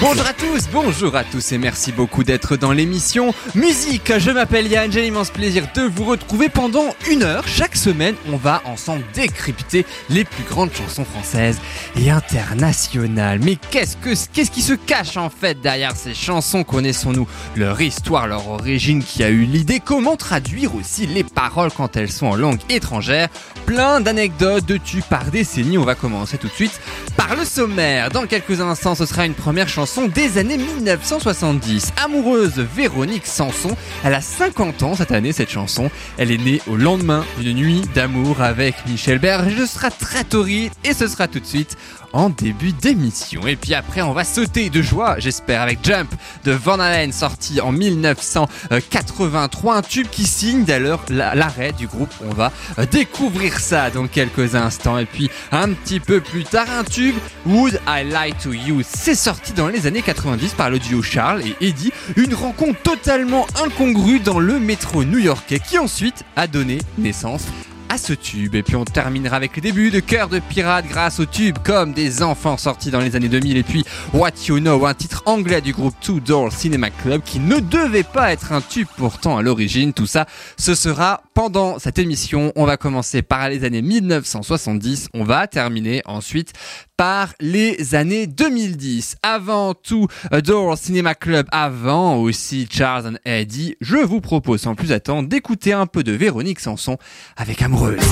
Bonjour à tous, bonjour à tous et merci beaucoup d'être dans l'émission Musique. Je m'appelle Yann, j'ai l'immense plaisir de vous retrouver pendant une heure. Chaque semaine, on va ensemble décrypter les plus grandes chansons françaises et internationales. Mais qu'est-ce que qu'est-ce qui se cache en fait derrière ces chansons? Connaissons-nous leur histoire, leur origine, qui a eu l'idée? Comment traduire aussi les paroles quand elles sont en langue étrangère? Plein d'anecdotes de tubes par décennie. On va commencer tout de suite par le sommaire. Dans quelques instants, ce sera une première chanson des années 1970. Amoureuse Véronique Sanson, elle a 50 ans cette année cette chanson. Elle est née au lendemain d'une nuit d'amour avec Michel Berger. Ce sera très torride et ce sera tout de suite en début d'émission. Et puis après, on va sauter de joie, j'espère, avec Jump de Van Halen, sorti en 1983. Un tube qui signe d'ailleurs l'arrêt du groupe. On va euh, découvrir ça dans quelques instants. Et puis, un petit peu plus tard, un tube, Would I Lie to You? C'est sorti dans les années 90 par le duo Charles et Eddie. Une rencontre totalement incongrue dans le métro new-yorkais qui ensuite a donné naissance à ce tube. Et puis on terminera avec les débuts de Cœur de Pirate grâce au tube comme des enfants sortis dans les années 2000 et puis What You Know, un titre anglais du groupe Two Door Cinema Club qui ne devait pas être un tube pourtant à l'origine. Tout ça, ce sera pendant cette émission. On va commencer par les années 1970. On va terminer ensuite par les années 2010. Avant tout, Door Cinema Club, avant aussi Charles and Eddie, je vous propose sans plus attendre d'écouter un peu de Véronique Sanson avec Amoureuse.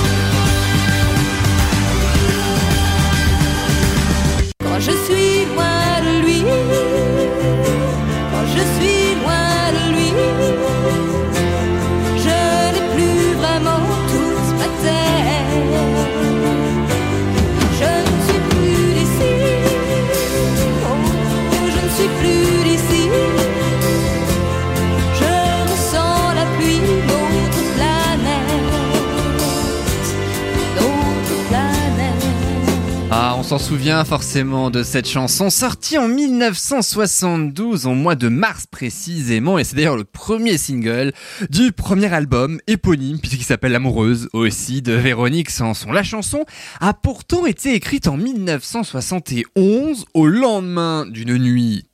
S'en souvient forcément de cette chanson, sortie en 1972, au mois de mars précisément, et c'est d'ailleurs le premier single du premier album éponyme, puisqu'il s'appelle L'Amoureuse, aussi, de Véronique Sanson. La chanson a pourtant été écrite en 1971, au lendemain d'une nuit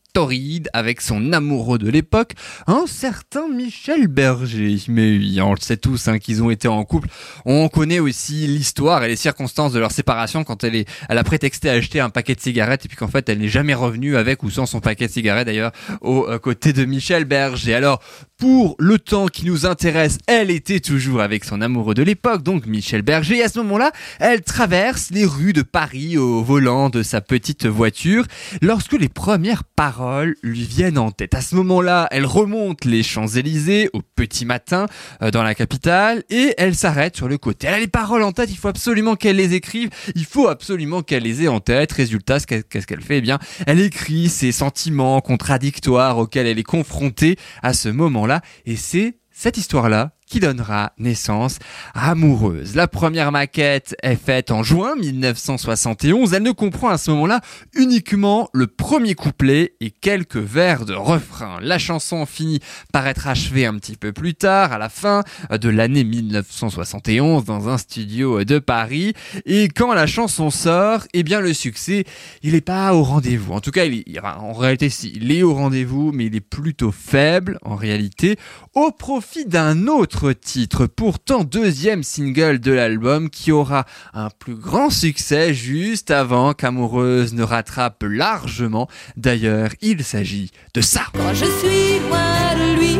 avec son amoureux de l'époque, un certain Michel Berger. Mais oui, on le sait tous hein, qu'ils ont été en couple. On connaît aussi l'histoire et les circonstances de leur séparation quand elle a prétexté acheter un paquet de cigarettes et puis qu'en fait elle n'est jamais revenue avec ou sans son paquet de cigarettes d'ailleurs aux euh, côtés de Michel Berger. Alors pour le temps qui nous intéresse, elle était toujours avec son amoureux de l'époque, donc Michel Berger. Et à ce moment-là, elle traverse les rues de Paris au volant de sa petite voiture lorsque les premières paroles lui viennent en tête. À ce moment-là, elle remonte les Champs-Élysées au petit matin euh, dans la capitale et elle s'arrête sur le côté. Elle a les paroles en tête, il faut absolument qu'elle les écrive, il faut absolument qu'elle les ait en tête. Résultat, qu'est-ce qu'elle fait? Eh bien, elle écrit ses sentiments contradictoires auxquels elle est confrontée à ce moment-là et c'est cette histoire-là qui donnera naissance à Amoureuse. La première maquette est faite en juin 1971. Elle ne comprend à ce moment-là uniquement le premier couplet et quelques vers de refrain. La chanson finit par être achevée un petit peu plus tard, à la fin de l'année 1971, dans un studio de Paris. Et quand la chanson sort, eh bien le succès, il n'est pas au rendez-vous. En tout cas, il en réalité, si, il est au rendez-vous, mais il est plutôt faible en réalité, au profit d'un autre titre, pourtant deuxième single de l'album, qui aura un plus grand succès juste avant qu'Amoureuse ne rattrape largement. D'ailleurs, il s'agit de ça. Quand je suis loin de lui,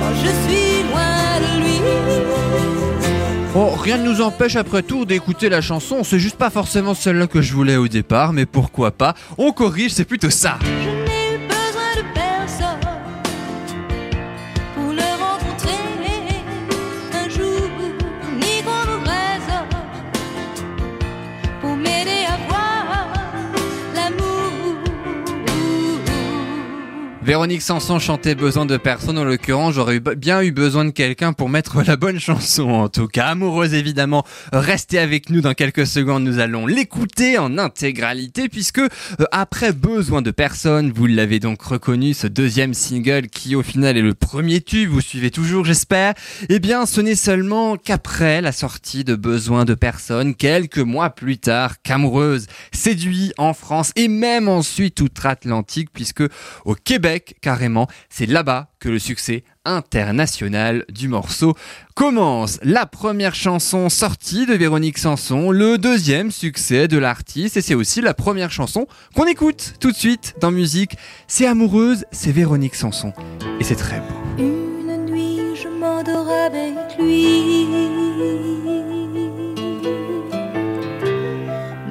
quand je suis loin de lui, Bon, rien ne nous empêche après tout d'écouter la chanson, c'est juste pas forcément celle-là que je voulais au départ, mais pourquoi pas, on corrige, c'est plutôt ça. Véronique Sanson chantait Besoin de personne. En l'occurrence, j'aurais bien eu besoin de quelqu'un pour mettre la bonne chanson. En tout cas, amoureuse évidemment. Restez avec nous dans quelques secondes. Nous allons l'écouter en intégralité puisque euh, après Besoin de personne, vous l'avez donc reconnu, ce deuxième single qui au final est le premier tube. Vous suivez toujours, j'espère. Eh bien, ce n'est seulement qu'après la sortie de Besoin de personne, quelques mois plus tard, qu'amoureuse séduit en France et même ensuite outre-Atlantique puisque au Québec, carrément, c'est là-bas que le succès international du morceau commence. La première chanson sortie de Véronique Sanson, le deuxième succès de l'artiste et c'est aussi la première chanson qu'on écoute tout de suite dans musique. C'est amoureuse, c'est Véronique Sanson et c'est très beau. Une nuit, je m'endors avec lui.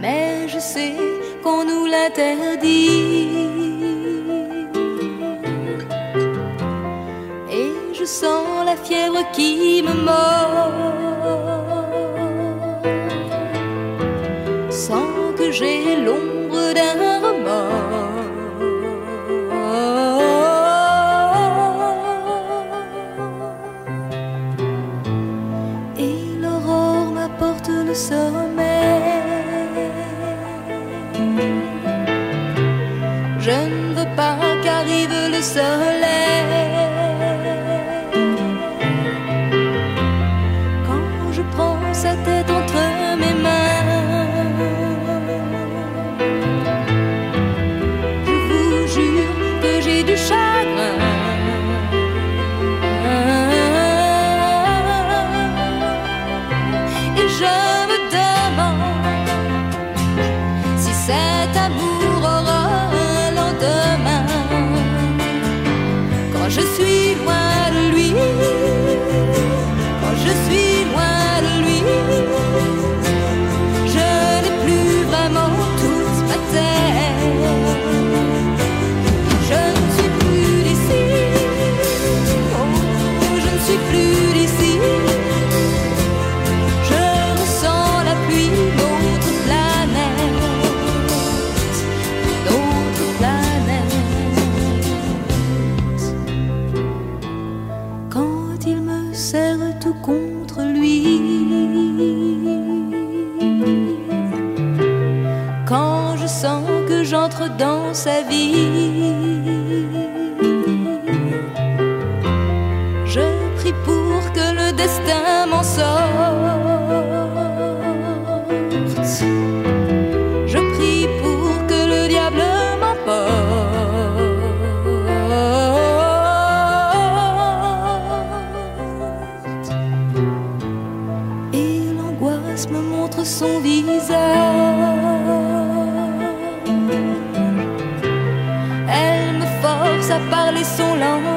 Mais je sais qu'on nous l'interdit. Je la fièvre qui me mord. Sans que j'ai l'ombre d'un remords. Et l'aurore m'apporte le sommeil. Je ne veux pas qu'arrive le soleil. Sa vie. À parler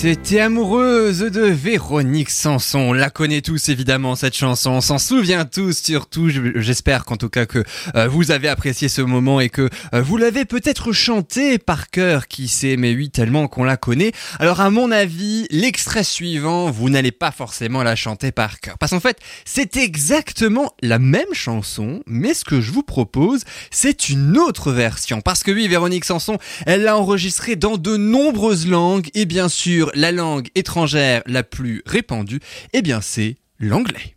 c'était amoureuse de Véronique Sanson. On la connaît tous évidemment cette chanson. On s'en souvient tous surtout. Je- J'espère qu'en tout cas que euh, vous avez apprécié ce moment et que euh, vous l'avez peut-être chanté par cœur. Qui sait, mais oui, tellement qu'on la connaît. Alors à mon avis, l'extrait suivant, vous n'allez pas forcément la chanter par cœur. Parce qu'en fait, c'est exactement la même chanson, mais ce que je vous propose, c'est une autre version. Parce que oui, Véronique Sanson, elle l'a enregistrée dans de nombreuses langues et bien sûr, la langue étrangère la plus répandue, eh bien c'est l'anglais.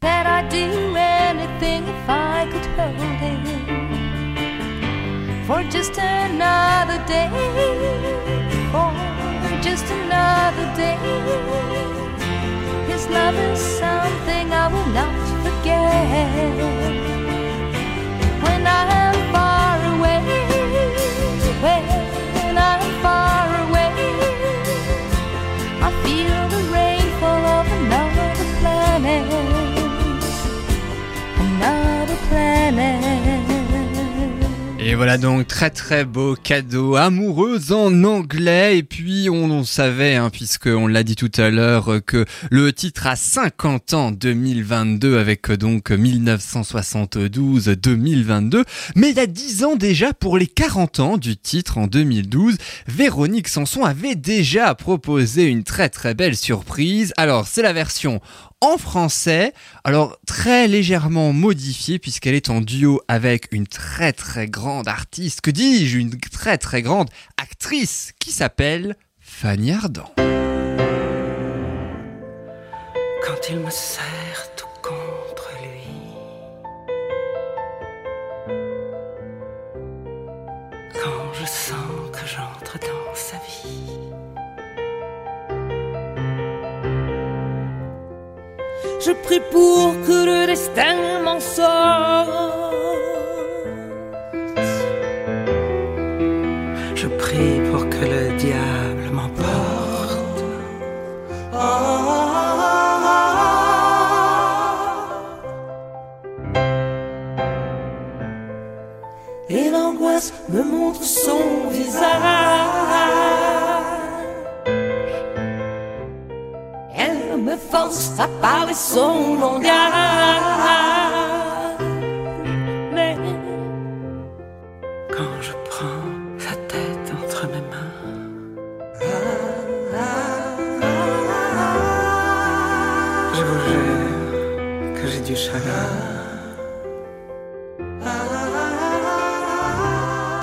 Et voilà donc très très beau cadeau amoureuse en anglais. Et puis on, savait hein, puisque on l'a dit tout à l'heure que le titre a 50 ans 2022 avec euh, donc 1972 2022 mais il y a 10 ans déjà pour les 40 ans du titre en 2012 Véronique Sanson avait déjà proposé une très très belle surprise. Alors c'est la version en français, alors très légèrement modifiée puisqu'elle est en duo avec une très très grande artiste, que dis-je, une très très grande actrice qui s'appelle Fanny Ardant. quand il me serre Je prie pour que le destin m'en sorte. Je prie pour que le diable m'emporte. Et l'angoisse me montre son visage. Elle me force à parler son langage. Mais Quand je prends sa tête entre mes mains. Je vous jure que j'ai du chagrin.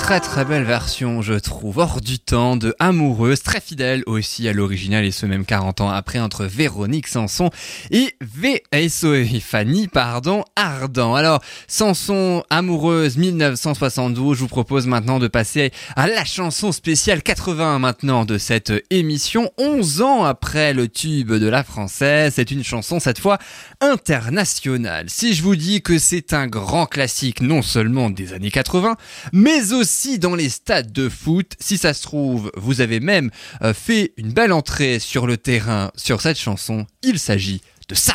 Très très belle version, je trouve, hors du temps, de Amoureuse, très fidèle aussi à l'original et ce même 40 ans après entre Véronique Sanson et VSO et Fanny, pardon, Ardent. Alors, Sanson, Amoureuse 1972, je vous propose maintenant de passer à la chanson spéciale 80 maintenant de cette émission, 11 ans après le tube de la française, c'est une chanson cette fois internationale. Si je vous dis que c'est un grand classique non seulement des années 80, mais aussi dans les stades de foot. Si ça se trouve, vous avez même euh, fait une belle entrée sur le terrain sur cette chanson. Il s'agit de ça.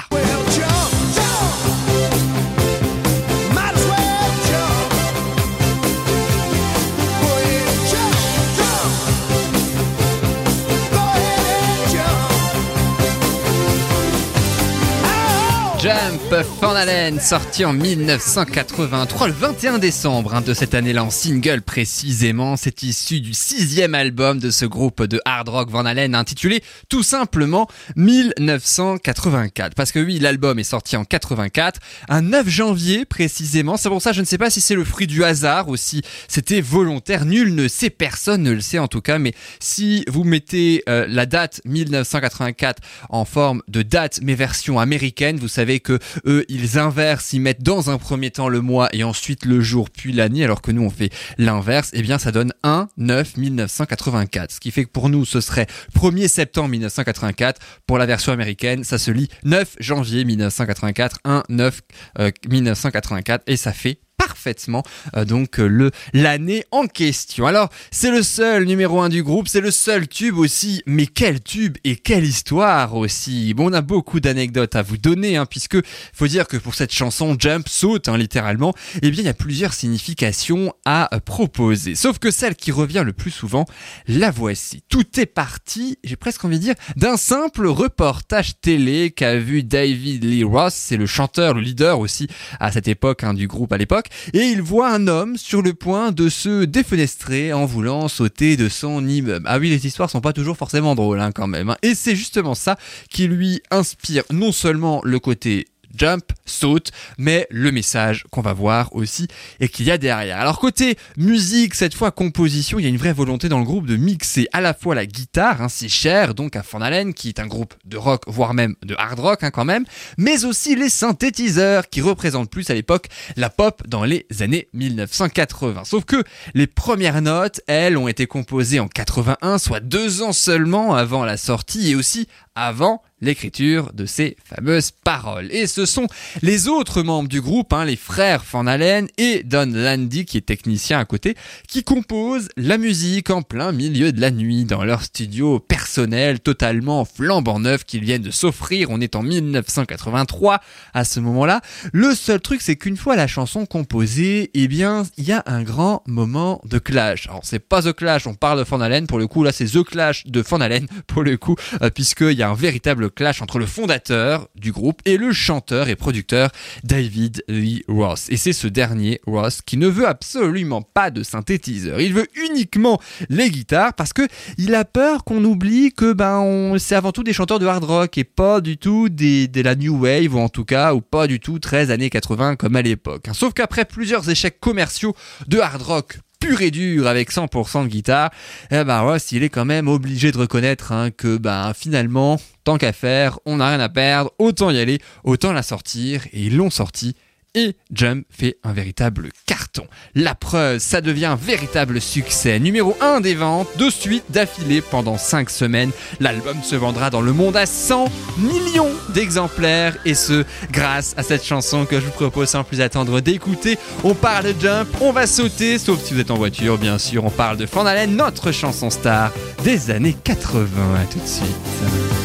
Jump Van Halen, sorti en 1983, le 21 décembre hein, de cette année-là en single précisément. C'est issu du sixième album de ce groupe de hard rock Van Halen intitulé tout simplement 1984. Parce que oui, l'album est sorti en 84, un 9 janvier précisément. C'est pour ça, je ne sais pas si c'est le fruit du hasard ou si c'était volontaire. Nul ne sait, personne ne le sait en tout cas. Mais si vous mettez euh, la date 1984 en forme de date mais version américaine, vous savez que eux ils inversent, ils mettent dans un premier temps le mois et ensuite le jour puis l'année, alors que nous on fait l'inverse. Et bien ça donne 1 9 1984. Ce qui fait que pour nous ce serait 1er septembre 1984. Pour la version américaine, ça se lit 9 janvier 1984, 1 9 euh, 1984 et ça fait parfaitement euh, donc euh, le l'année en question. Alors c'est le seul numéro un du groupe, c'est le seul tube aussi, mais quel tube et quelle histoire aussi. Bon, on a beaucoup d'anecdotes à vous donner, hein, puisque faut dire que pour cette chanson Jump saute hein, littéralement, eh bien il y a plusieurs significations à euh, proposer. Sauf que celle qui revient le plus souvent, la voici. Tout est parti, j'ai presque envie de dire, d'un simple reportage télé qu'a vu David Lee Ross, c'est le chanteur, le leader aussi à cette époque hein, du groupe à l'époque, et il voit un homme sur le point de se défenestrer en voulant sauter de son immeuble. Ah oui, les histoires sont pas toujours forcément drôles hein, quand même. hein. Et c'est justement ça qui lui inspire non seulement le côté jump, saute, mais le message qu'on va voir aussi et qu'il y a derrière. Alors côté musique, cette fois composition, il y a une vraie volonté dans le groupe de mixer à la fois la guitare, hein, cher donc à Van qui est un groupe de rock, voire même de hard rock hein, quand même, mais aussi les synthétiseurs qui représentent plus à l'époque la pop dans les années 1980. Sauf que les premières notes, elles, ont été composées en 81, soit deux ans seulement avant la sortie et aussi avant l'écriture de ces fameuses paroles. Et ce sont les autres membres du groupe, hein, les frères Van Halen et Don Landy, qui est technicien à côté, qui composent la musique en plein milieu de la nuit dans leur studio personnel totalement flambant neuf qu'ils viennent de s'offrir. On est en 1983 à ce moment-là. Le seul truc, c'est qu'une fois la chanson composée, eh bien, il y a un grand moment de clash. Alors, c'est pas The Clash, on parle de Van Halen, pour le coup, là, c'est The Clash de Van Halen, pour le coup, euh, puisqu'il y a un véritable clash entre le fondateur du groupe et le chanteur et producteur David Lee Ross. Et c'est ce dernier, Ross, qui ne veut absolument pas de synthétiseur. Il veut uniquement les guitares parce que il a peur qu'on oublie que ben c'est avant tout des chanteurs de hard rock et pas du tout des, de la new wave ou en tout cas ou pas du tout 13 années 80 comme à l'époque. Sauf qu'après plusieurs échecs commerciaux de hard rock pur et dur avec 100% de guitare, eh ben Ross il est quand même obligé de reconnaître hein, que ben finalement tant qu'à faire, on n'a rien à perdre, autant y aller, autant la sortir et ils l'ont sorti et Jump fait un véritable carton. La preuve, ça devient un véritable succès. Numéro 1 des ventes, de suite d'affilée pendant 5 semaines. L'album se vendra dans le monde à 100 millions d'exemplaires et ce, grâce à cette chanson que je vous propose sans plus attendre d'écouter. On parle de Jump, on va sauter, sauf si vous êtes en voiture, bien sûr. On parle de Van Halen, notre chanson star des années 80. À tout de suite.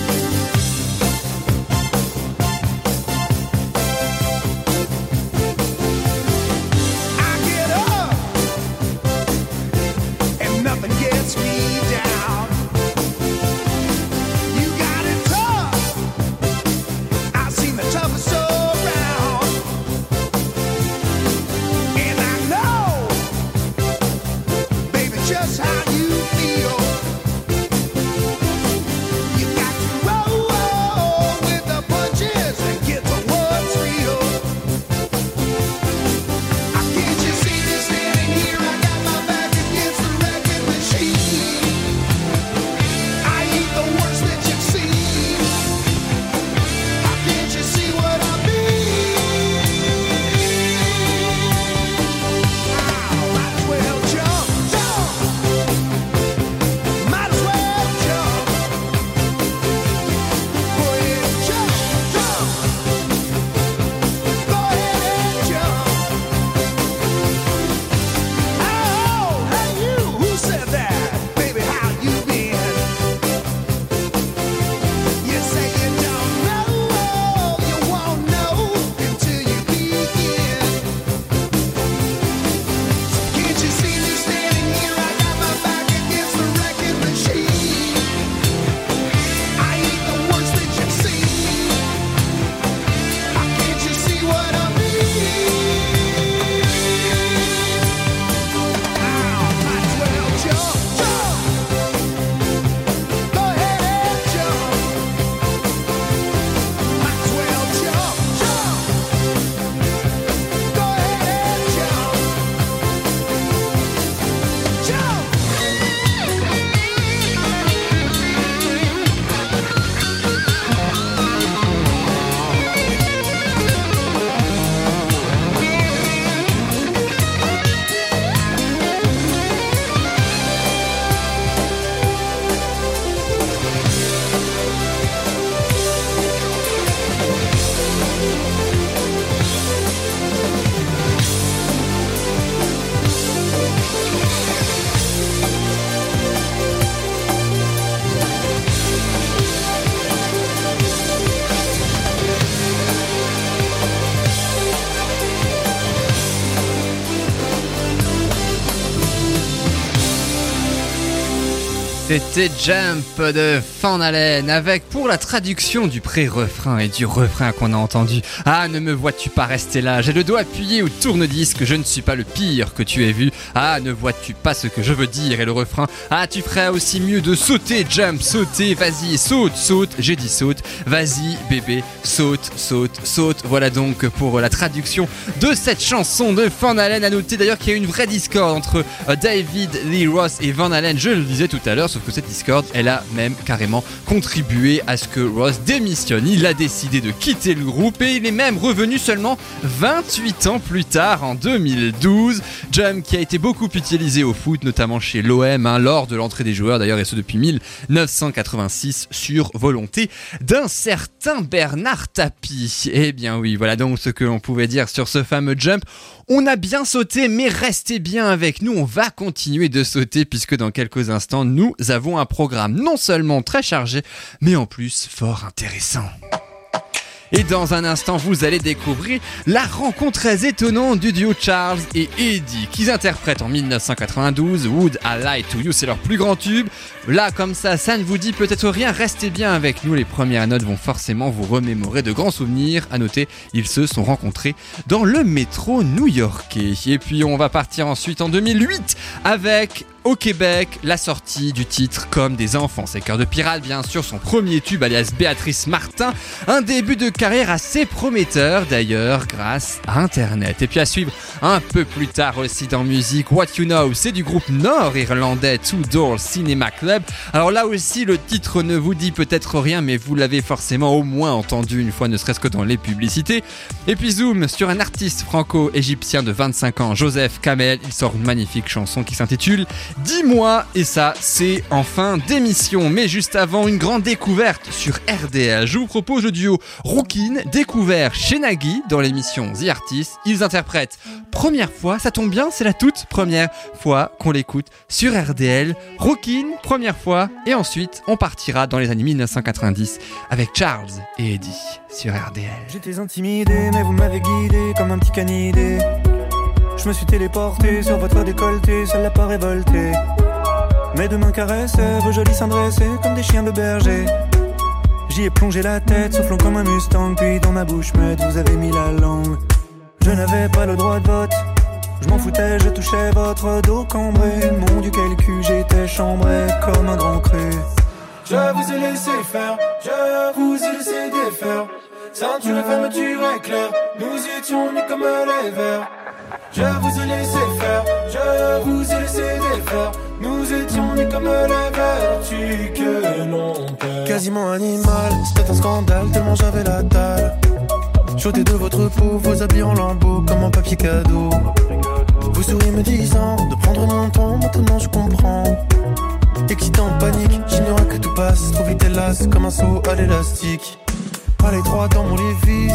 C'était Jump de Van Halen avec pour la traduction du pré-refrain et du refrain qu'on a entendu. Ah, ne me vois-tu pas rester là? J'ai le doigt appuyé au tourne-disque, je ne suis pas le pire que tu aies vu. Ah, ne vois-tu pas ce que je veux dire? Et le refrain, ah, tu ferais aussi mieux de sauter, jump, sauter, vas-y, saute, saute, j'ai dit saute, vas-y, bébé, saute, saute, saute. Voilà donc pour la traduction de cette chanson de Van Halen. À noter d'ailleurs qu'il y a une vraie discorde entre euh, David Lee Ross et Van Halen, je le disais tout à l'heure, que cette discorde, elle a même carrément contribué à ce que Ross démissionne. Il a décidé de quitter le groupe et il est même revenu seulement 28 ans plus tard, en 2012. Jump qui a été beaucoup utilisé au foot, notamment chez l'OM, hein, lors de l'entrée des joueurs d'ailleurs, et ce depuis 1986, sur volonté d'un certain Bernard Tapie. Eh bien oui, voilà donc ce que l'on pouvait dire sur ce fameux Jump. On a bien sauté, mais restez bien avec nous, on va continuer de sauter puisque dans quelques instants, nous avons un programme non seulement très chargé, mais en plus fort intéressant. Et dans un instant, vous allez découvrir la rencontre très étonnante du duo Charles et Eddie, qu'ils interprètent en 1992 Would I Lie to You, c'est leur plus grand tube. Là, comme ça, ça ne vous dit peut-être rien, restez bien avec nous, les premières notes vont forcément vous remémorer de grands souvenirs. À noter, ils se sont rencontrés dans le métro new-yorkais. Et puis, on va partir ensuite en 2008 avec au Québec, la sortie du titre Comme des enfants. C'est Cœur de Pirate, bien sûr, son premier tube alias Béatrice Martin. Un début de carrière assez prometteur d'ailleurs, grâce à Internet. Et puis à suivre un peu plus tard aussi dans musique, What You Know, c'est du groupe nord-irlandais Two Door Cinema Club. Alors là aussi, le titre ne vous dit peut-être rien, mais vous l'avez forcément au moins entendu une fois, ne serait-ce que dans les publicités. Et puis zoom sur un artiste franco-égyptien de 25 ans, Joseph Kamel. Il sort une magnifique chanson qui s'intitule 10 mois et ça c'est en fin d'émission. Mais juste avant une grande découverte sur RDL, je vous propose le duo Rookin découvert chez Nagui dans l'émission The Artist. Ils interprètent première fois, ça tombe bien, c'est la toute première fois qu'on l'écoute sur RDL. Rookin, première fois et ensuite on partira dans les années 1990 avec Charles et Eddie sur RDL. J'étais intimidé. Je me suis téléporté sur votre décolleté, ça l'a pas révolté. Mes deux mains caressaient vos seins dressés comme des chiens de berger. J'y ai plongé la tête, soufflant comme un mustang, puis dans ma bouche muette, vous avez mis la langue. Je n'avais pas le droit de vote, je m'en foutais, je touchais votre dos cambré. Mon dieu, cul, j'étais chambré comme un grand cru. Je vous ai laissé faire, je vous ai laissé défaire. Ceinture et fermeture éclair, nous étions nus comme les vers. Je vous ai laissé faire, je vous ai laissé défaire. Nous étions nus comme les vertus que l'on perd. Quasiment animal, c'était un scandale tellement j'avais la dalle. J'ôtais de votre peau vos habits en lambeaux comme un papier cadeau. Vous souriez me disant de prendre mon temps, maintenant je comprends. Excitant, panique, j'ignorais que tout passe trop vite hélas comme un saut à l'élastique. Les trois dans mon lévis,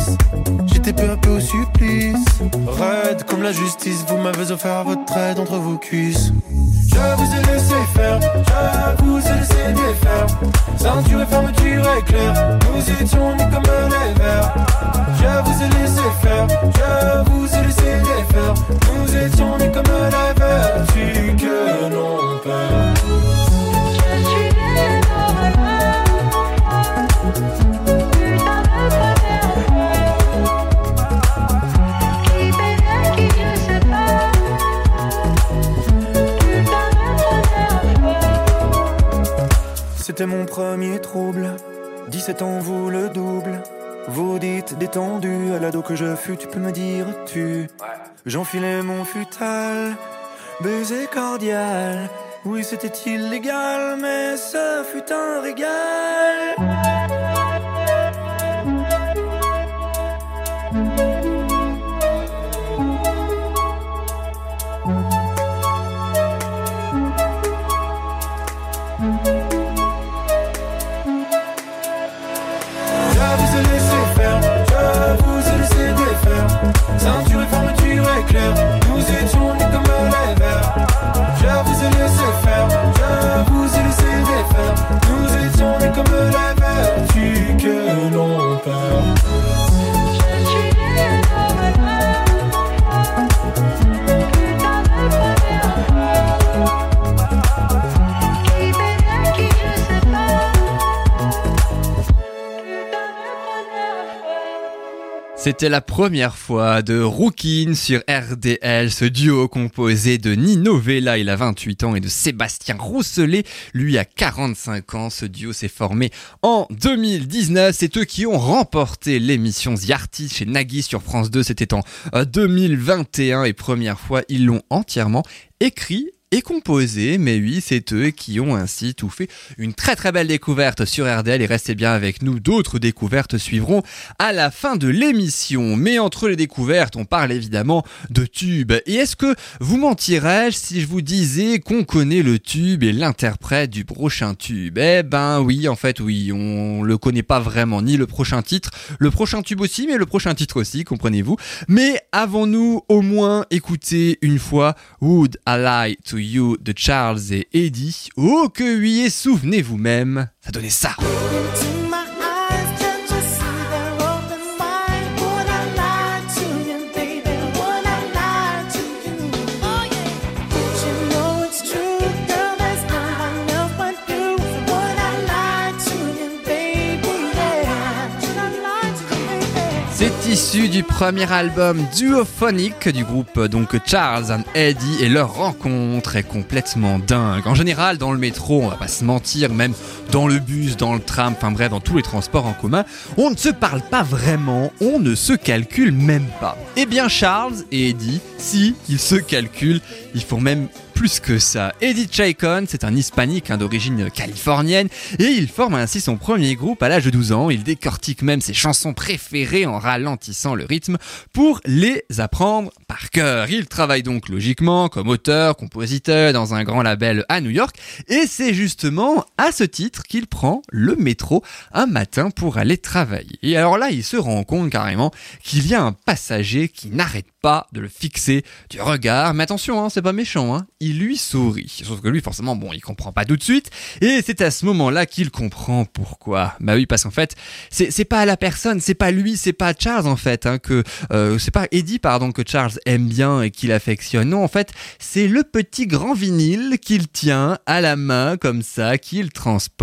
j'étais peu à peu au supplice. Raide comme la justice, vous m'avez offert votre aide entre vos cuisses. Je vous ai laissé faire, je vous ai laissé défaire. Ceinture et fermeture éclair, nous étions nus comme les vers. Je vous ai laissé faire, je vous ai laissé défaire. Nous étions nus comme les vertus que l'on perd. C'était mon premier trouble. 17 ans, vous le double. Vous dites détendu, à l'ado que je fus, tu peux me dire tu. J'enfilais mon futal, baiser cordial. Oui, c'était illégal, mais ce fut un régal. C'était la première fois de Rookin sur RDL, ce duo composé de Nino Vella, il a 28 ans, et de Sébastien Rousselet, lui a 45 ans. Ce duo s'est formé en 2019. C'est eux qui ont remporté l'émission The Artist chez Nagui sur France 2. C'était en euh, 2021 et première fois, ils l'ont entièrement écrit composé, mais oui, c'est eux qui ont ainsi tout fait. Une très très belle découverte sur RDL et restez bien avec nous, d'autres découvertes suivront à la fin de l'émission. Mais entre les découvertes, on parle évidemment de tubes. Et est-ce que vous mentirais-je si je vous disais qu'on connaît le tube et l'interprète du prochain tube? Eh ben oui, en fait oui, on le connaît pas vraiment, ni le prochain titre, le prochain tube aussi, mais le prochain titre aussi, comprenez-vous. Mais avons-nous au moins écouté une fois Would I Lie to You de Charles et Eddie Oh que oui, et souvenez-vous même, ça donnait ça. Issu du premier album duophonique du groupe donc Charles and Eddie et leur rencontre est complètement dingue. En général, dans le métro, on va pas se mentir, même dans le bus, dans le tram, enfin bref, dans tous les transports en commun, on ne se parle pas vraiment, on ne se calcule même pas. Eh bien, Charles et Eddie, si, ils se calculent, ils font même plus que ça. Eddie Chacon, c'est un hispanique hein, d'origine californienne et il forme ainsi son premier groupe à l'âge de 12 ans. Il décortique même ses chansons préférées en ralentissant le rythme pour les apprendre par cœur. Il travaille donc logiquement comme auteur, compositeur dans un grand label à New York et c'est justement à ce titre qu'il prend le métro un matin pour aller travailler. Et alors là, il se rend compte carrément qu'il y a un passager qui n'arrête pas de le fixer du regard. Mais attention, hein, c'est pas méchant, hein. il lui sourit. Sauf que lui, forcément, bon, il comprend pas tout de suite. Et c'est à ce moment-là qu'il comprend pourquoi. Bah oui, parce qu'en fait, c'est pas la personne, c'est pas lui, c'est pas Charles en fait, hein, que euh, c'est pas Eddie, pardon, que Charles aime bien et qu'il affectionne. Non, en fait, c'est le petit grand vinyle qu'il tient à la main comme ça, qu'il transporte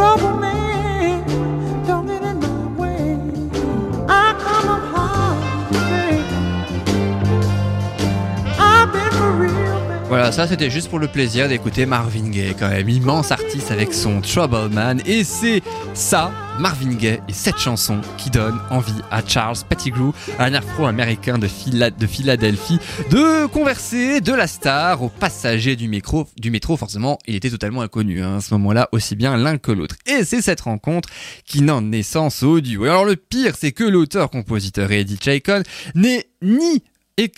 trouble Voilà, ça c'était juste pour le plaisir d'écouter Marvin Gaye, quand même immense artiste avec son Trouble Man. Et c'est ça, Marvin Gaye et cette chanson qui donne envie à Charles Pettigrew, un afro-américain de, de Philadelphie, de converser de la star au passager du métro. Forcément, il était totalement inconnu hein, à ce moment-là, aussi bien l'un que l'autre. Et c'est cette rencontre qui donne naissance au duo. Alors le pire, c'est que l'auteur-compositeur Eddie Chacon n'est ni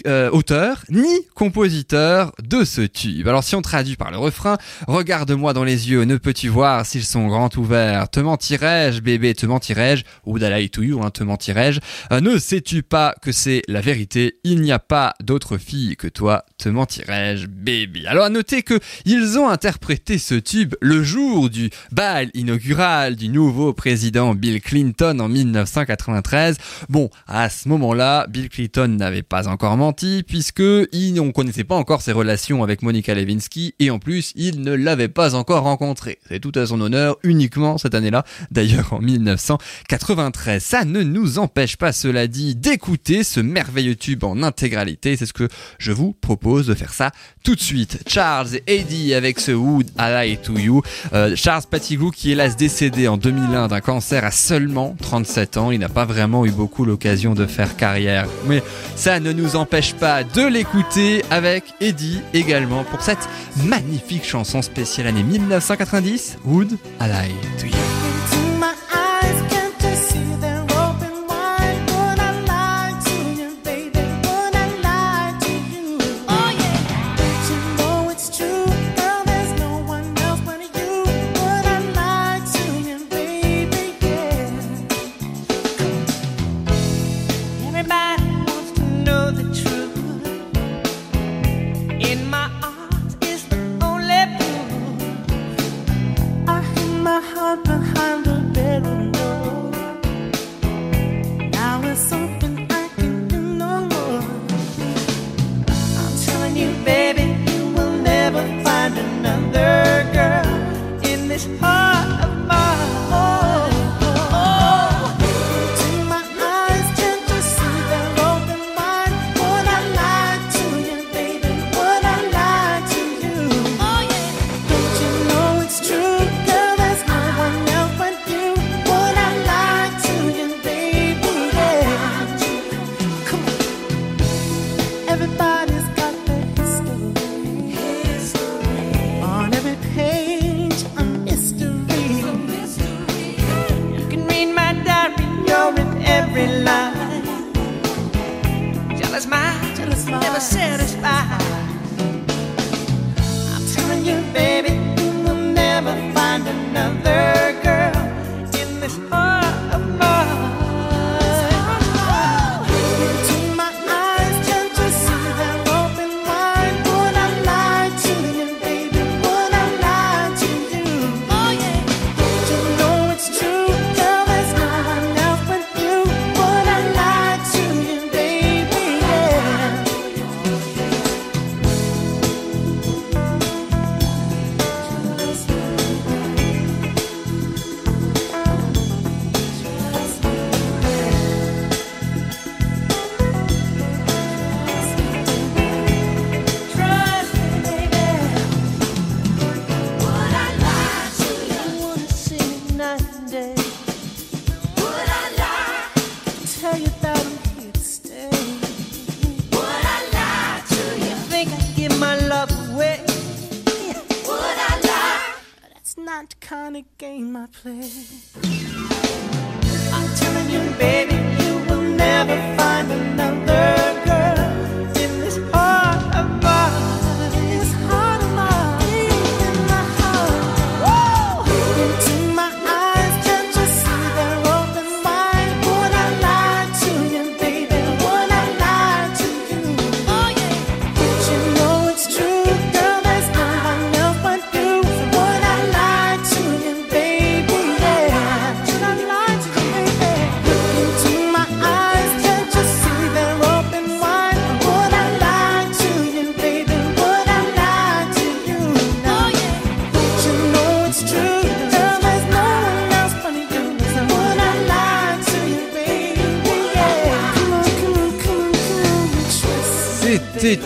euh, auteur ni compositeur de ce tube. Alors si on traduit par le refrain, regarde-moi dans les yeux, ne peux-tu voir s'ils sont grands ouverts Te mentirais-je, bébé, te mentirais-je? Ou Dalai to you, hein, te mentirais-je? Euh, Ne sais-tu pas que c'est la vérité? Il n'y a pas d'autre fille que toi, te mentirais-je, baby. Alors à noter que ils ont interprété ce tube le jour du bal inaugural du nouveau président Bill Clinton en 1993. Bon, à ce moment-là, Bill Clinton n'avait pas encore menti puisque il, on connaissait pas encore ses relations avec Monica Lewinsky et en plus, il ne l'avait pas encore rencontrée. C'est tout à son honneur uniquement cette année-là, d'ailleurs en 1993. Ça ne nous empêche pas, cela dit, d'écouter ce merveilleux tube en intégralité. C'est ce que je vous propose de faire ça tout de suite. Charles et Eddie avec ce Wood I Lie to You. Euh, Charles Pettigrew qui hélas décédé en 2001 d'un cancer à seulement 37 ans. Il n'a pas vraiment eu beaucoup l'occasion de faire carrière. Mais ça ne nous empêche pas de l'écouter avec Eddie également pour cette magnifique chanson spéciale année 1990, Wood I Lie to You.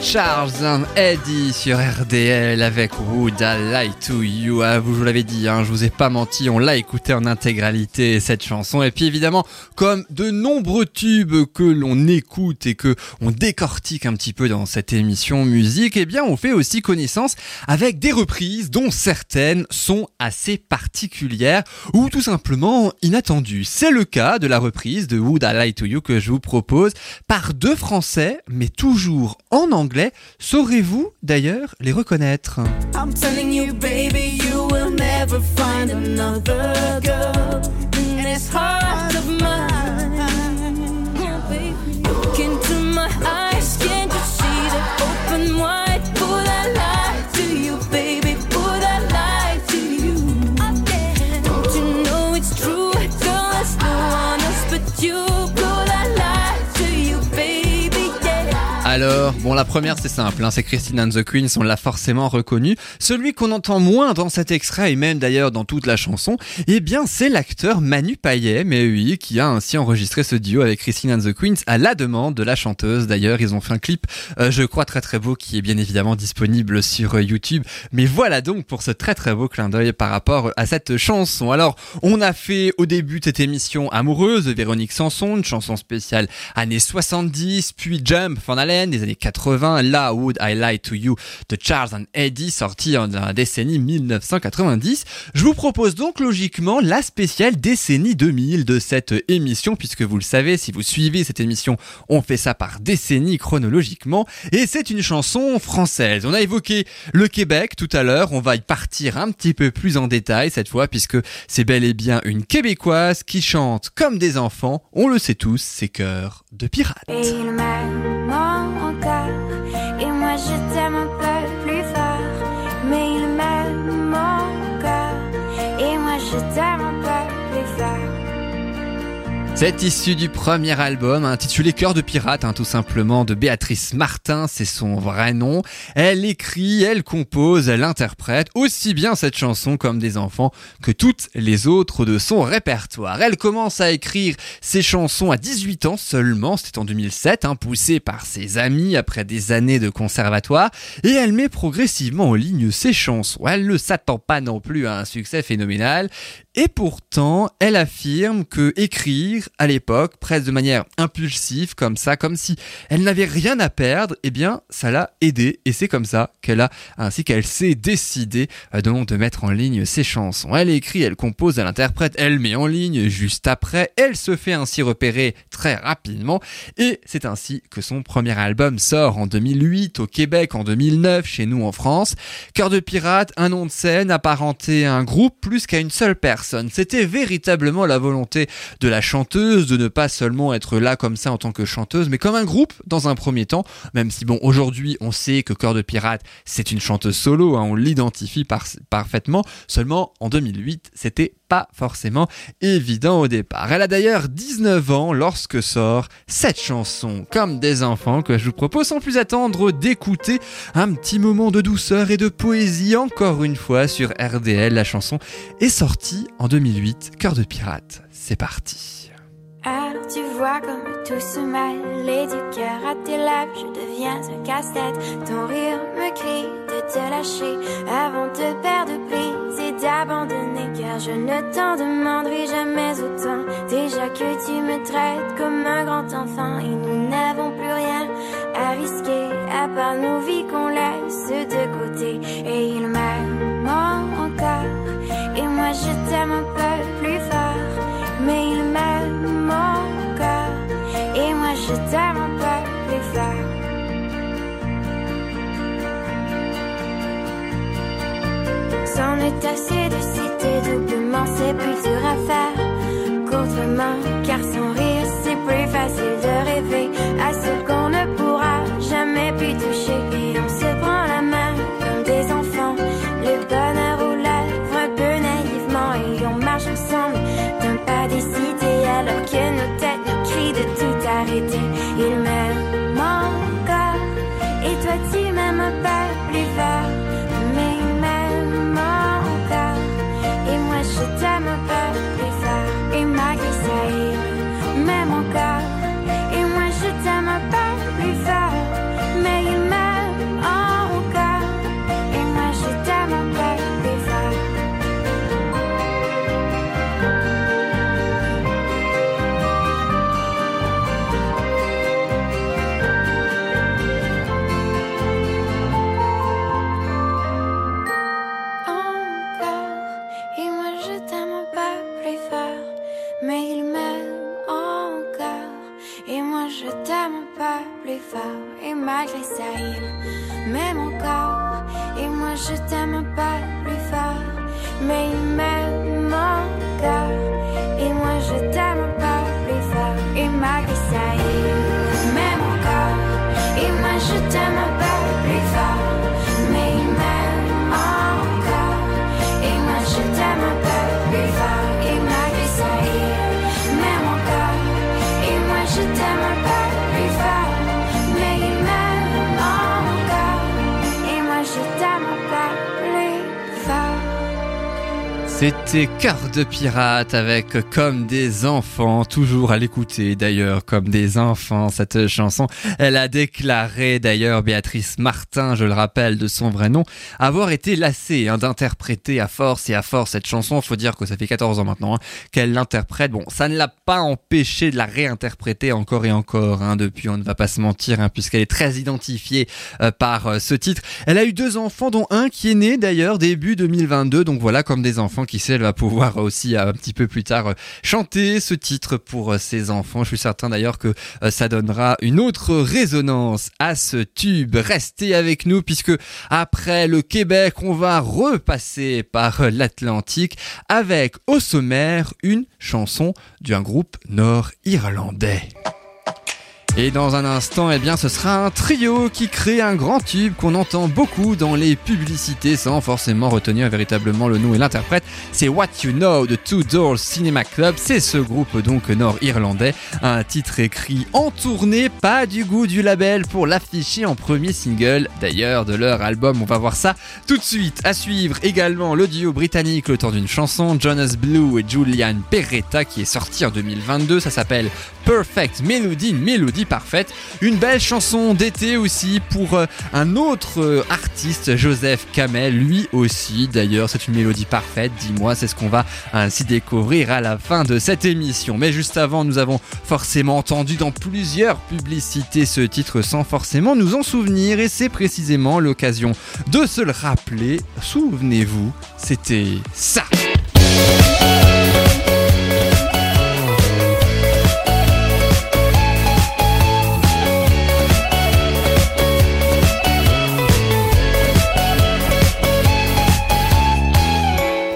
Charles and Eddie sur RDL avec Would I Lie to You. Ah, vous, je vous l'avais dit, hein, je vous ai pas menti, on l'a écouté en intégralité cette chanson. Et puis évidemment, comme de nombreux tubes que l'on écoute et que on décortique un petit peu dans cette émission musique, eh bien on fait aussi connaissance avec des reprises dont certaines sont assez particulières ou tout simplement inattendues. C'est le cas de la reprise de Would I Lie to You que je vous propose par deux Français, mais toujours en Saurez-vous d'ailleurs les reconnaître? Alors, bon, la première c'est simple, hein, c'est Christine and the Queens, on l'a forcément reconnu. Celui qu'on entend moins dans cet extrait et même d'ailleurs dans toute la chanson, eh bien c'est l'acteur Manu Payet, mais oui, qui a ainsi enregistré ce duo avec Christine and the Queens à la demande de la chanteuse. D'ailleurs, ils ont fait un clip, euh, je crois très très beau, qui est bien évidemment disponible sur euh, YouTube. Mais voilà donc pour ce très très beau clin d'œil par rapport à cette chanson. Alors, on a fait au début cette émission amoureuse de Véronique Sanson, une chanson spéciale années 70, puis Jump Van Halen des années 80, là Would I Lie to You de Charles and Eddie sorti en la décennie 1990. Je vous propose donc logiquement la spéciale décennie 2000 de cette émission puisque vous le savez, si vous suivez cette émission, on fait ça par décennie chronologiquement et c'est une chanson française. On a évoqué le Québec tout à l'heure, on va y partir un petit peu plus en détail cette fois puisque c'est bel et bien une québécoise qui chante comme des enfants, on le sait tous, c'est cœurs de pirates. Je t'aime un peu plus fort Mais il m'aime encore Et moi je t'aime un peu plus fort. C'est issu du premier album intitulé Cœur de pirate, hein, tout simplement, de Béatrice Martin, c'est son vrai nom. Elle écrit, elle compose, elle interprète aussi bien cette chanson comme des enfants que toutes les autres de son répertoire. Elle commence à écrire ses chansons à 18 ans seulement, c'était en 2007, hein, poussée par ses amis après des années de conservatoire, et elle met progressivement en ligne ses chansons. Elle ne s'attend pas non plus à un succès phénoménal, et pourtant, elle affirme que écrire à l'époque, presque de manière impulsive, comme ça, comme si elle n'avait rien à perdre, eh bien, ça l'a aidée. Et c'est comme ça qu'elle a, ainsi qu'elle s'est décidée euh, de mettre en ligne ses chansons. Elle écrit, elle compose, elle interprète, elle met en ligne juste après. Elle se fait ainsi repérer très rapidement. Et c'est ainsi que son premier album sort en 2008 au Québec, en 2009 chez nous en France. Cœur de pirate, un nom de scène apparenté à un groupe plus qu'à une seule personne. C'était véritablement la volonté de la chanteuse de ne pas seulement être là comme ça en tant que chanteuse, mais comme un groupe dans un premier temps, même si bon, aujourd'hui on sait que Cœur de Pirate c'est une chanteuse solo, hein, on l'identifie par- parfaitement, seulement en 2008 c'était pas forcément évident au départ. Elle a d'ailleurs 19 ans lorsque sort cette chanson comme des enfants que je vous propose sans plus attendre d'écouter un petit moment de douceur et de poésie encore une fois sur RDL. La chanson est sortie en 2008, Cœur de pirate. C'est parti. Tu vois comme tout du à tes lèvres, je deviens un casse-tête. Ton rire me crie de te lâcher avant de perdre et d'abandonner. Car je ne t'en demanderai jamais autant. Déjà que tu me traites comme un grand enfant et nous n'avons plus rien à risquer à part nos vies qu'on laisse de côté. Et il m'aime encore et moi je t'aime un peu plus fort. Mais il m'aime encore Et moi je t'aime un peu plus fort C'en est assez de doublement C'est plus dur à faire qu'autrement Car sans rire c'est plus facile de rêver À ce qu'on ne pourra jamais plus toucher. Et on se prend la main comme des enfants. Le bonheur aux lèvres un peu naïvement Et on marche ensemble d'un pas décidé alors que nos têtes nous crient de tout arrêter. Il m'aime encore et toi tu m'aimes un t'aime un peu plus fort Mais il m'aime C'était Cœur de pirate avec Comme des enfants, toujours à l'écouter d'ailleurs comme des enfants cette chanson. Elle a déclaré d'ailleurs Béatrice Martin, je le rappelle de son vrai nom, avoir été lassée hein, d'interpréter à force et à force cette chanson. Faut dire que ça fait 14 ans maintenant hein, qu'elle l'interprète. Bon, ça ne l'a pas empêché de la réinterpréter encore et encore hein, depuis, on ne va pas se mentir, hein, puisqu'elle est très identifiée euh, par euh, ce titre. Elle a eu deux enfants, dont un qui est né d'ailleurs début 2022. Donc voilà, comme des enfants, qui elle va pouvoir aussi euh, un petit peu plus tard euh, chanter ce titre pour euh, ses enfants. Je suis certain d'ailleurs que ça donnera une autre résonance à ce tube. Restez avec nous puisque après le Québec, on va repasser par l'Atlantique avec au sommaire une chanson d'un groupe nord-irlandais. Et dans un instant, eh bien, ce sera un trio qui crée un grand tube qu'on entend beaucoup dans les publicités sans forcément retenir véritablement le nom et l'interprète. C'est What You Know de Two Doors Cinema Club. C'est ce groupe donc nord-irlandais. Un titre écrit en tournée, pas du goût du label pour l'afficher en premier single d'ailleurs de leur album. On va voir ça tout de suite. À suivre également le duo britannique le temps d'une chanson, Jonas Blue et Julian Perretta qui est sorti en 2022. Ça s'appelle Perfect Melody, mélodie parfaite. Une belle chanson d'été aussi pour euh, un autre euh, artiste, Joseph Kamel, lui aussi d'ailleurs, c'est une mélodie parfaite, dis-moi, c'est ce qu'on va ainsi découvrir à la fin de cette émission. Mais juste avant, nous avons forcément entendu dans plusieurs publicités ce titre sans forcément nous en souvenir et c'est précisément l'occasion de se le rappeler. Souvenez-vous, c'était ça.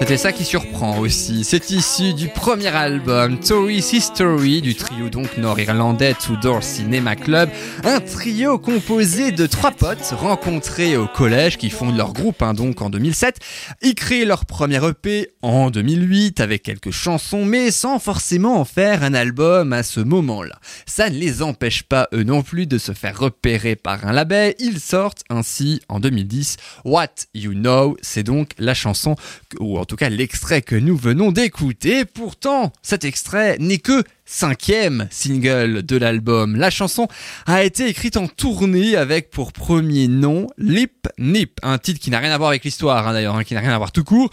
C'était ça qui surprend aussi. C'est issu du premier album Tory's History du trio donc nord-irlandais Tudor Cinema Club. Un trio composé de trois potes rencontrés au collège qui fondent leur groupe hein, donc en 2007. Ils créent leur premier EP en 2008 avec quelques chansons mais sans forcément en faire un album à ce moment-là. Ça ne les empêche pas eux non plus de se faire repérer par un label. Ils sortent ainsi en 2010 What You Know. C'est donc la chanson ou en tout cas l'extrait que nous venons d'écouter. Pourtant, cet extrait n'est que cinquième single de l'album. La chanson a été écrite en tournée avec pour premier nom Lip Nip, un titre qui n'a rien à voir avec l'histoire hein, d'ailleurs, hein, qui n'a rien à voir tout court.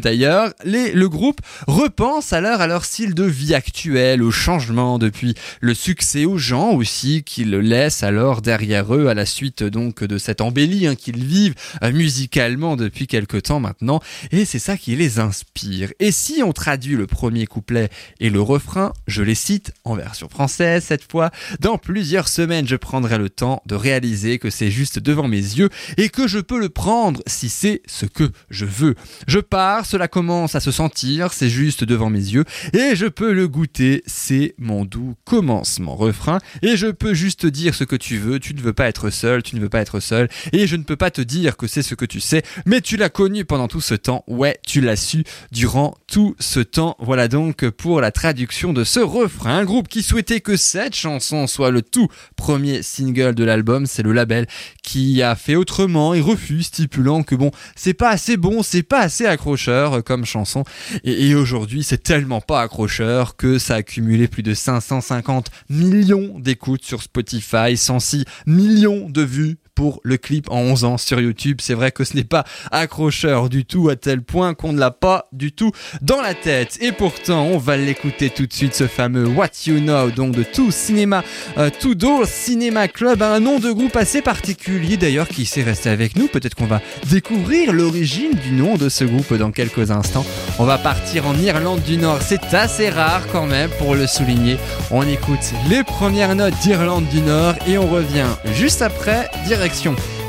d'ailleurs, les, le groupe repense alors à leur style de vie actuel, au changement depuis le succès aux gens aussi qu'ils laissent alors derrière eux à la suite donc de cette embellie hein, qu'ils vivent euh, musicalement depuis quelque temps maintenant. Et c'est ça qui les inspire. Et si on traduit le premier couplet et le refrain, je cite en version française cette fois. Dans plusieurs semaines, je prendrai le temps de réaliser que c'est juste devant mes yeux et que je peux le prendre si c'est ce que je veux. Je pars, cela commence à se sentir, c'est juste devant mes yeux et je peux le goûter, c'est mon doux commencement. Refrain et je peux juste dire ce que tu veux, tu ne veux pas être seul, tu ne veux pas être seul et je ne peux pas te dire que c'est ce que tu sais, mais tu l'as connu pendant tout ce temps, ouais, tu l'as su durant tout ce temps. Voilà donc pour la traduction de ce Un groupe qui souhaitait que cette chanson soit le tout premier single de l'album, c'est le label qui a fait autrement et refuse, stipulant que bon, c'est pas assez bon, c'est pas assez accrocheur comme chanson. Et, et aujourd'hui, c'est tellement pas accrocheur que ça a cumulé plus de 550 millions d'écoutes sur Spotify, 106 millions de vues pour le clip en 11 ans sur YouTube. C'est vrai que ce n'est pas accrocheur du tout à tel point qu'on ne l'a pas du tout dans la tête. Et pourtant, on va l'écouter tout de suite, ce fameux What You Know, donc de Two Cinema, euh, Two Doors Cinema Club, un nom de groupe assez particulier d'ailleurs qui s'est resté avec nous. Peut-être qu'on va découvrir l'origine du nom de ce groupe dans quelques instants. On va partir en Irlande du Nord. C'est assez rare quand même pour le souligner. On écoute les premières notes d'Irlande du Nord et on revient juste après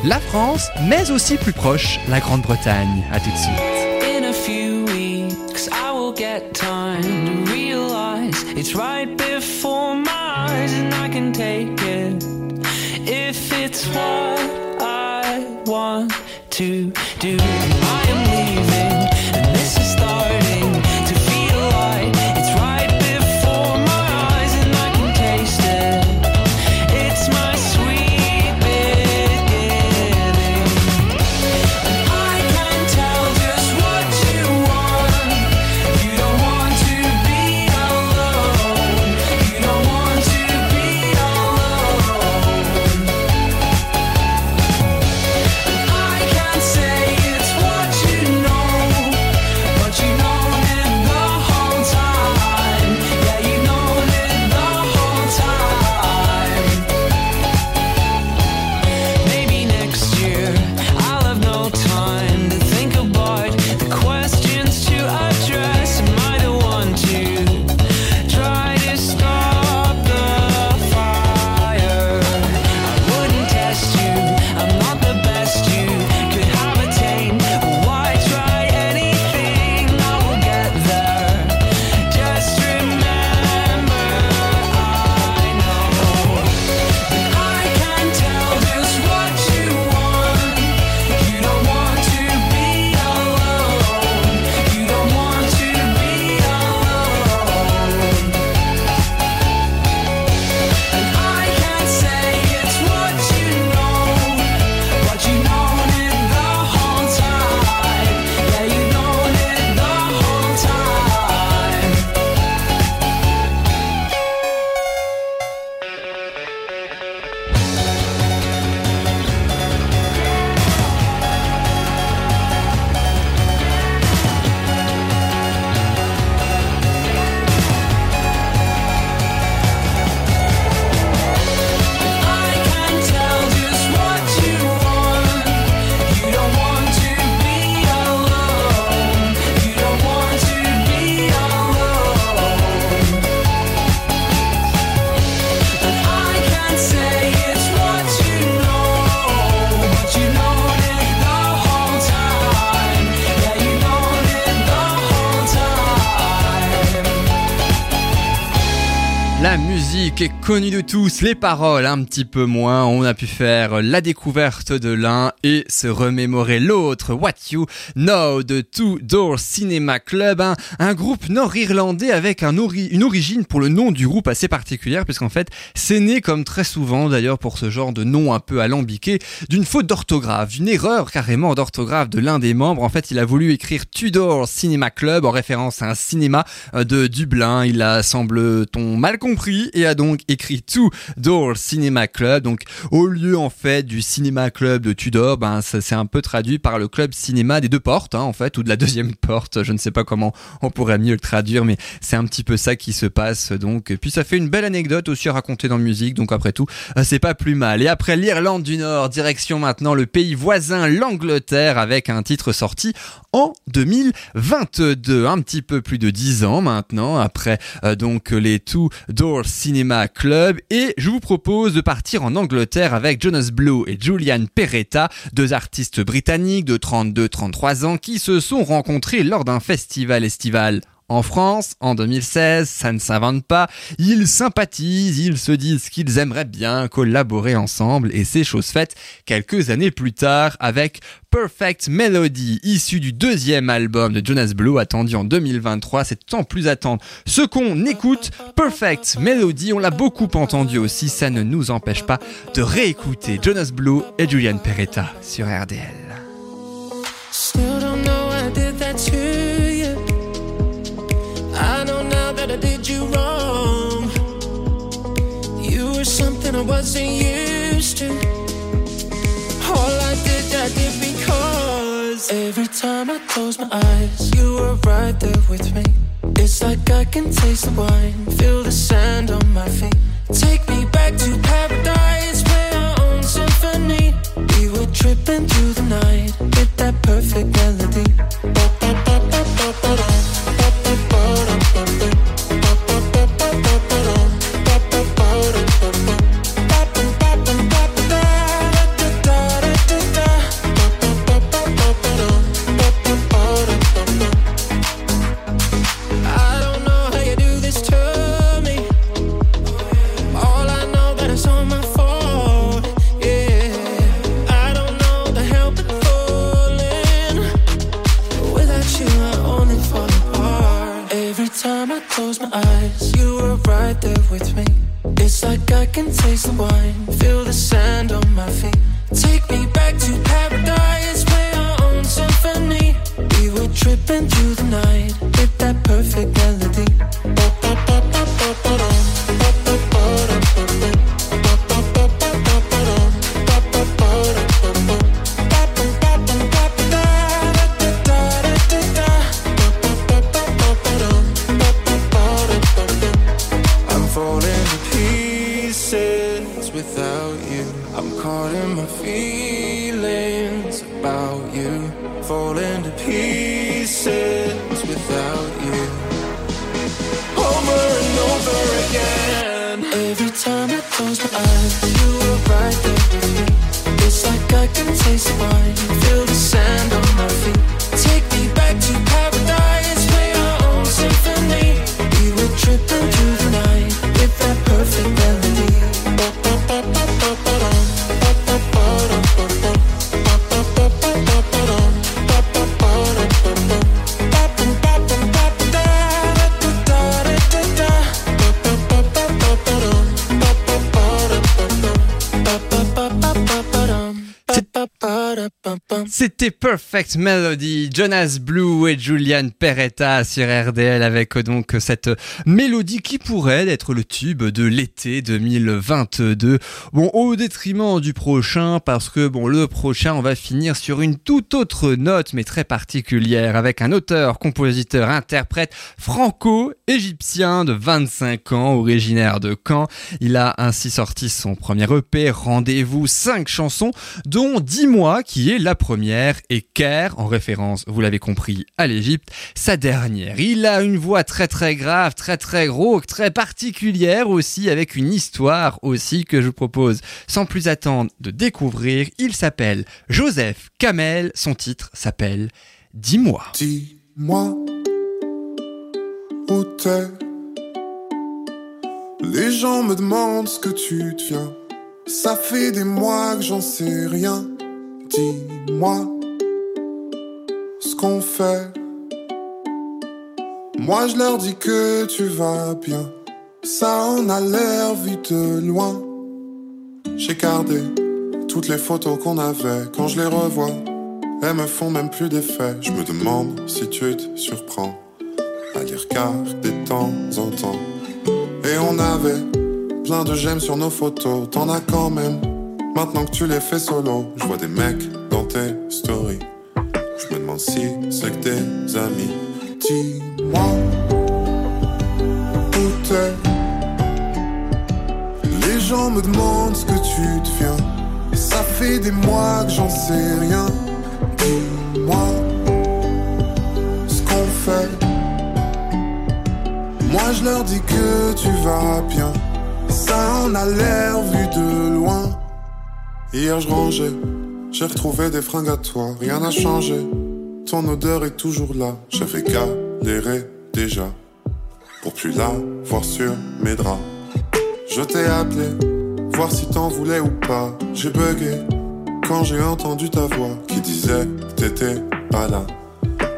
la France, mais aussi plus proche, la Grande-Bretagne. À tout de suite. To before connue de tous, les paroles un petit peu moins. On a pu faire la découverte de l'un et se remémorer l'autre. What You Know de Two Door Cinema Club, un, un groupe nord-irlandais avec une origine pour le nom du groupe assez particulière, puisqu'en fait, c'est né comme très souvent d'ailleurs pour ce genre de nom un peu alambiqué, d'une faute d'orthographe, d'une erreur carrément d'orthographe de l'un des membres. En fait, il a voulu écrire Tudor Cinema Club en référence à un cinéma euh, de Dublin. Il a, semble-t-on, mal compris et a donc écrit Two Door Cinema Club. Donc, au lieu, en fait, du cinéma club de Tudor, ben, c'est un peu traduit par le club cinéma des deux portes, hein, en fait, ou de la deuxième porte. Je ne sais pas comment on pourrait mieux le traduire, mais c'est un petit peu ça qui se passe, donc. Puis, ça fait une belle anecdote aussi à raconter dans musique, donc après tout, euh, c'est pas plus mal. Et après l'Irlande du Nord, direction maintenant le pays voisin, l'Angleterre, avec un titre sorti en 2022, un petit peu plus de 10 ans maintenant, après euh, donc les Two Door Cinema Club. Et je vous propose de partir en Angleterre avec Jonas Blue et Julian Peretta, deux artistes britanniques de 32-33 ans qui se sont rencontrés lors d'un festival estival. En France, en 2016, ça ne s'invente pas, ils sympathisent, ils se disent qu'ils aimeraient bien collaborer ensemble et c'est chose faite quelques années plus tard avec Perfect Melody, issu du deuxième album de Jonas Blue attendu en 2023, c'est tant plus attendre. Ce qu'on écoute, Perfect Melody, on l'a beaucoup entendu aussi, ça ne nous empêche pas de réécouter Jonas Blue et Julian Peretta sur RDL. Wasn't used to. All I did, I did because every time I close my eyes, you were right there with me. It's like I can taste the wine, feel the sand on my feet. Take me back to paradise, play our own symphony. We were tripping through the night with that perfect melody. I close my eyes, you were right there with me. It's like I can taste the wine, feel the sand on my feet. Take me back to paradise, play our own symphony. We were tripping through the night with that perfect melody. I'm C'était Perfect Melody, Jonas Blue et Julian Peretta sur RDL avec euh, donc cette mélodie qui pourrait être le tube de l'été 2022. Bon, au détriment du prochain parce que bon, le prochain, on va finir sur une toute autre note mais très particulière avec un auteur, compositeur, interprète franco-égyptien de 25 ans, originaire de Caen. Il a ainsi sorti son premier EP, Rendez-vous, 5 chansons, dont 10 mois qui est la première et Caire, en référence, vous l'avez compris, à l'Égypte, sa dernière. Il a une voix très très grave, très très rauque, très particulière aussi, avec une histoire aussi que je vous propose sans plus attendre de découvrir. Il s'appelle Joseph Kamel, son titre s'appelle Dis-moi. Dis-moi où t'es Les gens me demandent ce que tu deviens. Ça fait des mois que j'en sais rien. Dis-moi ce qu'on fait. Moi je leur dis que tu vas bien. Ça en a l'air vu de loin. J'ai gardé toutes les photos qu'on avait. Quand je les revois, elles me font même plus d'effet. Je me demande si tu te surprends à les regarder de temps en temps. Et on avait plein de j'aime sur nos photos. T'en as quand même. Maintenant que tu les fais solo, je vois des mecs dans tes stories. Si c'est que tes amis. Dis-moi où t'es. Les gens me demandent ce que tu deviens. Ça fait des mois que j'en sais rien. Dis-moi ce qu'on fait. Moi je leur dis que tu vas bien. Ça en a l'air vu de loin. Hier je rangeais, j'ai retrouvé des fringues à toi. Rien n'a changé. Ton odeur est toujours là. J'avais galéré déjà pour plus la voir sur mes draps. Je t'ai appelé, voir si t'en voulais ou pas. J'ai bugué quand j'ai entendu ta voix qui disait t'étais pas là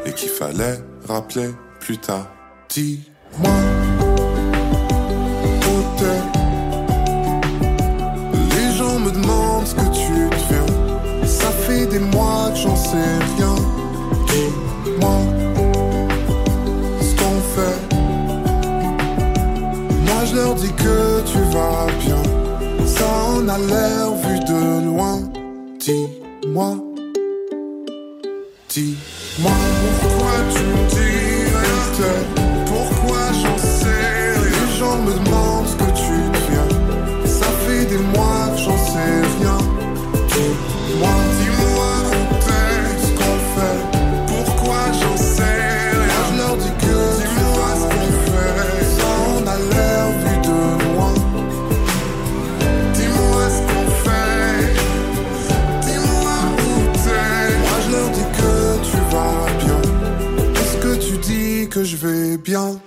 et qu'il fallait rappeler plus tard. Dis-moi où. Les gens me demandent ce que tu deviens. Ça fait des mois que j'en sais rien. Dis que tu vas bien. Ça en a l'air vu de loin. Dis-moi. Dis-moi pourquoi tu me dis rien. Bien?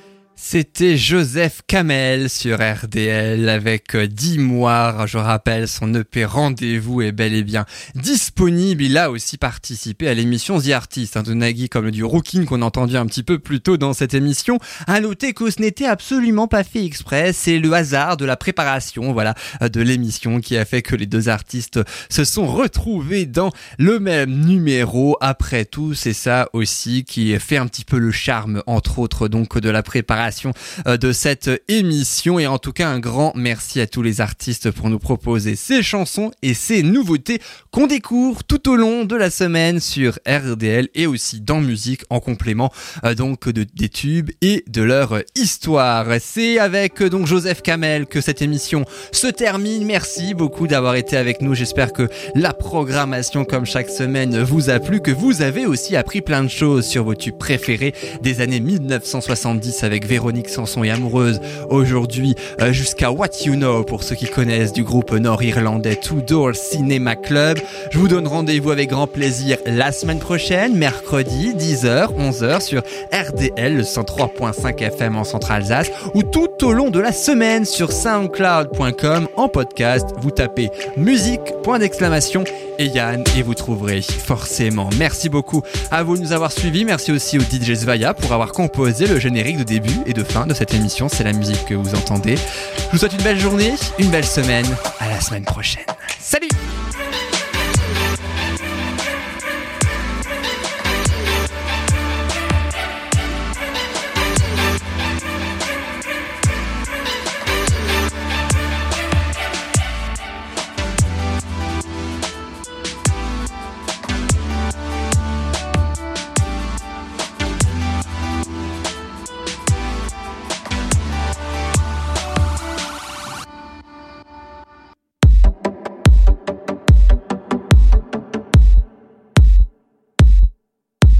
C'était Joseph Kamel sur RDL avec euh, 10 mois. Je rappelle, son EP Rendez-vous est bel et bien disponible. Il a aussi participé à l'émission The Artist hein, de Nagui comme du Rookin qu'on a entendu un petit peu plus tôt dans cette émission. À noter que ce n'était absolument pas fait exprès. C'est le hasard de la préparation, voilà, euh, de l'émission qui a fait que les deux artistes se sont retrouvés dans le même numéro. Après tout, c'est ça aussi qui fait un petit peu le charme, entre autres, donc de la préparation euh, de cette émission. Et en tout cas, un grand merci à tous les artistes pour nous proposer ces chansons et ces nouveautés qu'on découvre tout au long de la semaine sur RDL et aussi dans musique en complément euh, donc de, des tubes et de leur histoire. C'est avec donc Joseph Kamel que cette émission se termine. Merci beaucoup d'avoir été avec nous. J'espère que la programmation comme chaque semaine vous a plu, que vous avez aussi appris plein de choses sur vos tubes préférés des années 1970 avec Véronique Sanson et Amoureuse. Aujourd'hui euh, jusqu'à What You Know pour ceux qui connaissent du groupe nord-irlandais Two Door Cinema Club. Je vous donne rendez-vous avec grand plaisir la semaine prochaine, mercredi 10h, 11h sur RDL le 103.5 FM en Centre-Alsace ou tout au long de la semaine sur soundcloud.com en podcast. Vous tapez musique, point d'exclamation et Yann et vous trouverez forcément. Merci beaucoup à vous de nous avoir suivis. Merci aussi au DJ Zvaya pour avoir composé le générique de début et de fin de cette émission. C'est la musique que vous entendez. Je vous souhaite une belle journée, une belle semaine. À la semaine prochaine. Salut!